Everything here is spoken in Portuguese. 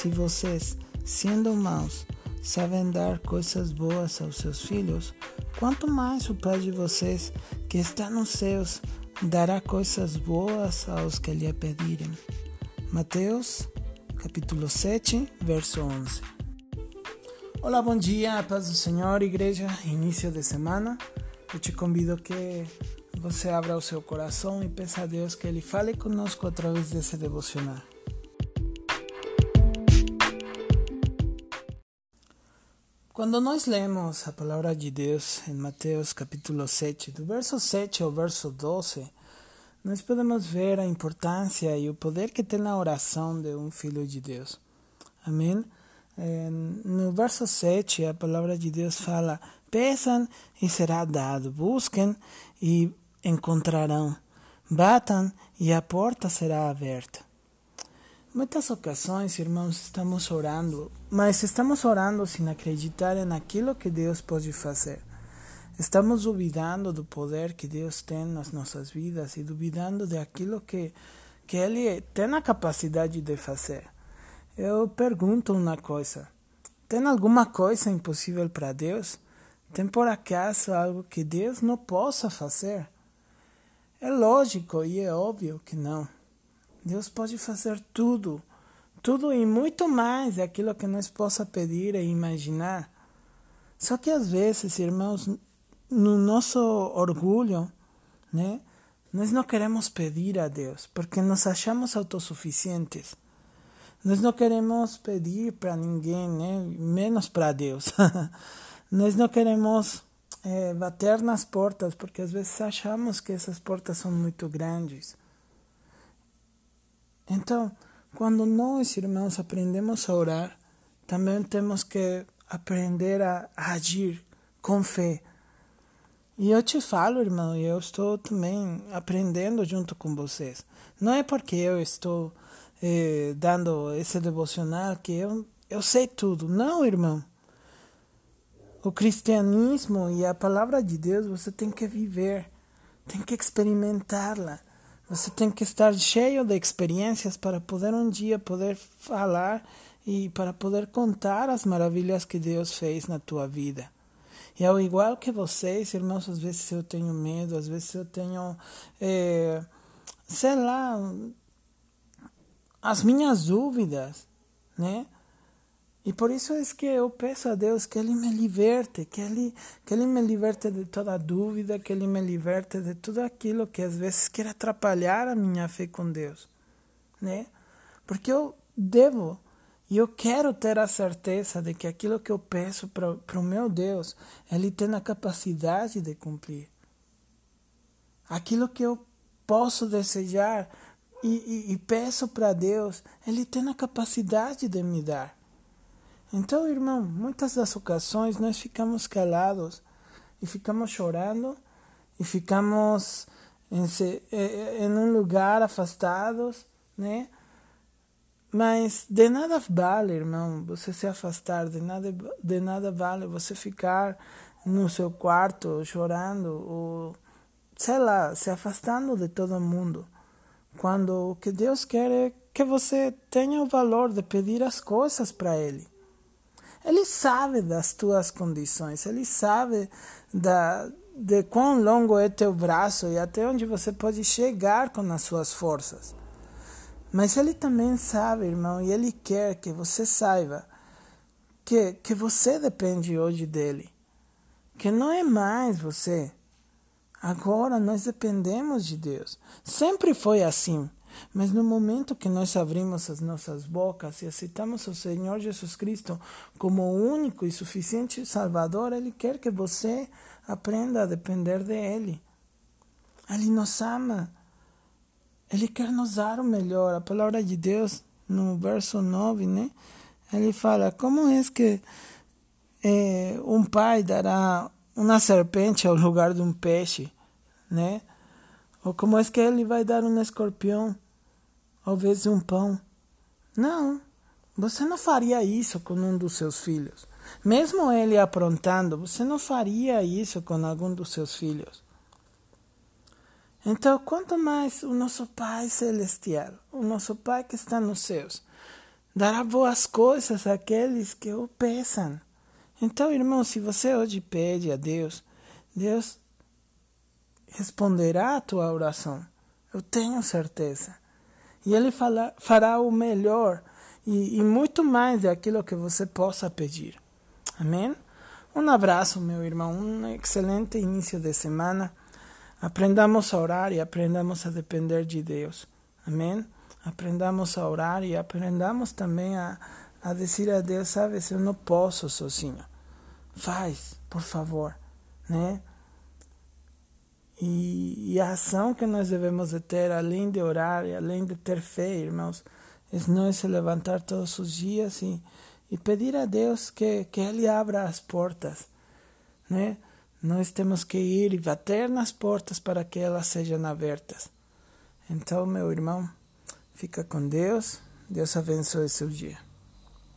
se vocês, sendo maus, sabem dar coisas boas aos seus filhos, quanto mais o Pai de vocês, que está nos céus, dará coisas boas aos que lhe pedirem. Mateus, capítulo 7, verso 11. Olá, bom dia, paz do Senhor, igreja, início de semana. Eu te convido que você abra o seu coração e peça a Deus que Ele fale conosco através desse devocional. Quando nós lemos a palavra de Deus em Mateus capítulo 7, do verso 7 ao verso 12, nós podemos ver a importância e o poder que tem a oração de um filho de Deus. Amém? No verso 7, a palavra de Deus fala: Peçam e será dado, busquem e encontrarão, batam e a porta será aberta. Muitas ocasiões, irmãos, estamos orando, mas estamos orando sem acreditar naquilo que Deus pode fazer. Estamos duvidando do poder que Deus tem nas nossas vidas e duvidando daquilo que, que Ele tem a capacidade de fazer. Eu pergunto uma coisa: tem alguma coisa impossível para Deus? Tem por acaso algo que Deus não possa fazer? É lógico e é óbvio que não. Deus pode fazer tudo, tudo e muito mais aquilo que nós possa pedir e imaginar. Só que às vezes, irmãos, no nosso orgulho, né, nós não queremos pedir a Deus porque nos achamos autossuficientes. Nós não queremos pedir para ninguém, né, menos para Deus. nós não queremos é, bater nas portas porque às vezes achamos que essas portas são muito grandes. Então, quando nós, irmãos, aprendemos a orar, também temos que aprender a agir com fé. E eu te falo, irmão, eu estou também aprendendo junto com vocês. Não é porque eu estou eh, dando esse devocional que eu, eu sei tudo. Não, irmão. O cristianismo e a palavra de Deus você tem que viver, tem que experimentá-la. Você tem que estar cheio de experiências para poder um dia poder falar e para poder contar as maravilhas que Deus fez na tua vida. E ao igual que vocês, irmãos, às vezes eu tenho medo, às vezes eu tenho, é, sei lá, as minhas dúvidas, né? E por isso é que eu peço a Deus que Ele me liberte, que Ele, que Ele me liberte de toda dúvida, que Ele me liberte de tudo aquilo que às vezes quer atrapalhar a minha fé com Deus, né? Porque eu devo e eu quero ter a certeza de que aquilo que eu peço para o meu Deus, Ele tem a capacidade de cumprir. Aquilo que eu posso desejar e, e, e peço para Deus, Ele tem a capacidade de me dar. Então, irmão, muitas das ocasiões nós ficamos calados e ficamos chorando e ficamos em, em um lugar afastados, né? Mas de nada vale, irmão, você se afastar, de nada, de nada vale você ficar no seu quarto chorando ou, sei lá, se afastando de todo mundo. Quando o que Deus quer é que você tenha o valor de pedir as coisas para Ele. Ele sabe das tuas condições, ele sabe da, de quão longo é teu braço e até onde você pode chegar com as suas forças. Mas ele também sabe, irmão, e ele quer que você saiba que, que você depende hoje dele. Que não é mais você. Agora nós dependemos de Deus. Sempre foi assim. Mas no momento que nós abrimos as nossas bocas e aceitamos o Senhor Jesus Cristo como o único e suficiente Salvador, Ele quer que você aprenda a depender dele. Ele nos ama. Ele quer nos dar o melhor. A palavra de Deus, no verso 9, né? Ele fala: Como é que eh, um pai dará uma serpente ao lugar de um peixe, né? Ou como é que ele vai dar um escorpião invés de um pão? Não, você não faria isso com um dos seus filhos. Mesmo ele aprontando, você não faria isso com algum dos seus filhos. Então, quanto mais o nosso Pai Celestial, o nosso Pai que está nos céus, dará boas coisas àqueles que o peçam. Então, irmão, se você hoje pede a Deus, Deus responderá a tua oração. Eu tenho certeza. E Ele fala, fará o melhor e, e muito mais daquilo que você possa pedir. Amém? Um abraço, meu irmão. Um excelente início de semana. Aprendamos a orar e aprendamos a depender de Deus. Amém? Aprendamos a orar e aprendamos também a, a dizer a Deus, sabe, eu não posso sozinho. Faz, por favor, né? E, e, a ação que nós devemos de ter, além de orar e além de ter fé, irmãos, é nós se levantar todos os dias e, e pedir a Deus que, que Ele abra as portas, né? Nós temos que ir e bater nas portas para que elas sejam abertas. Então, meu irmão, fica com Deus. Deus abençoe seu dia.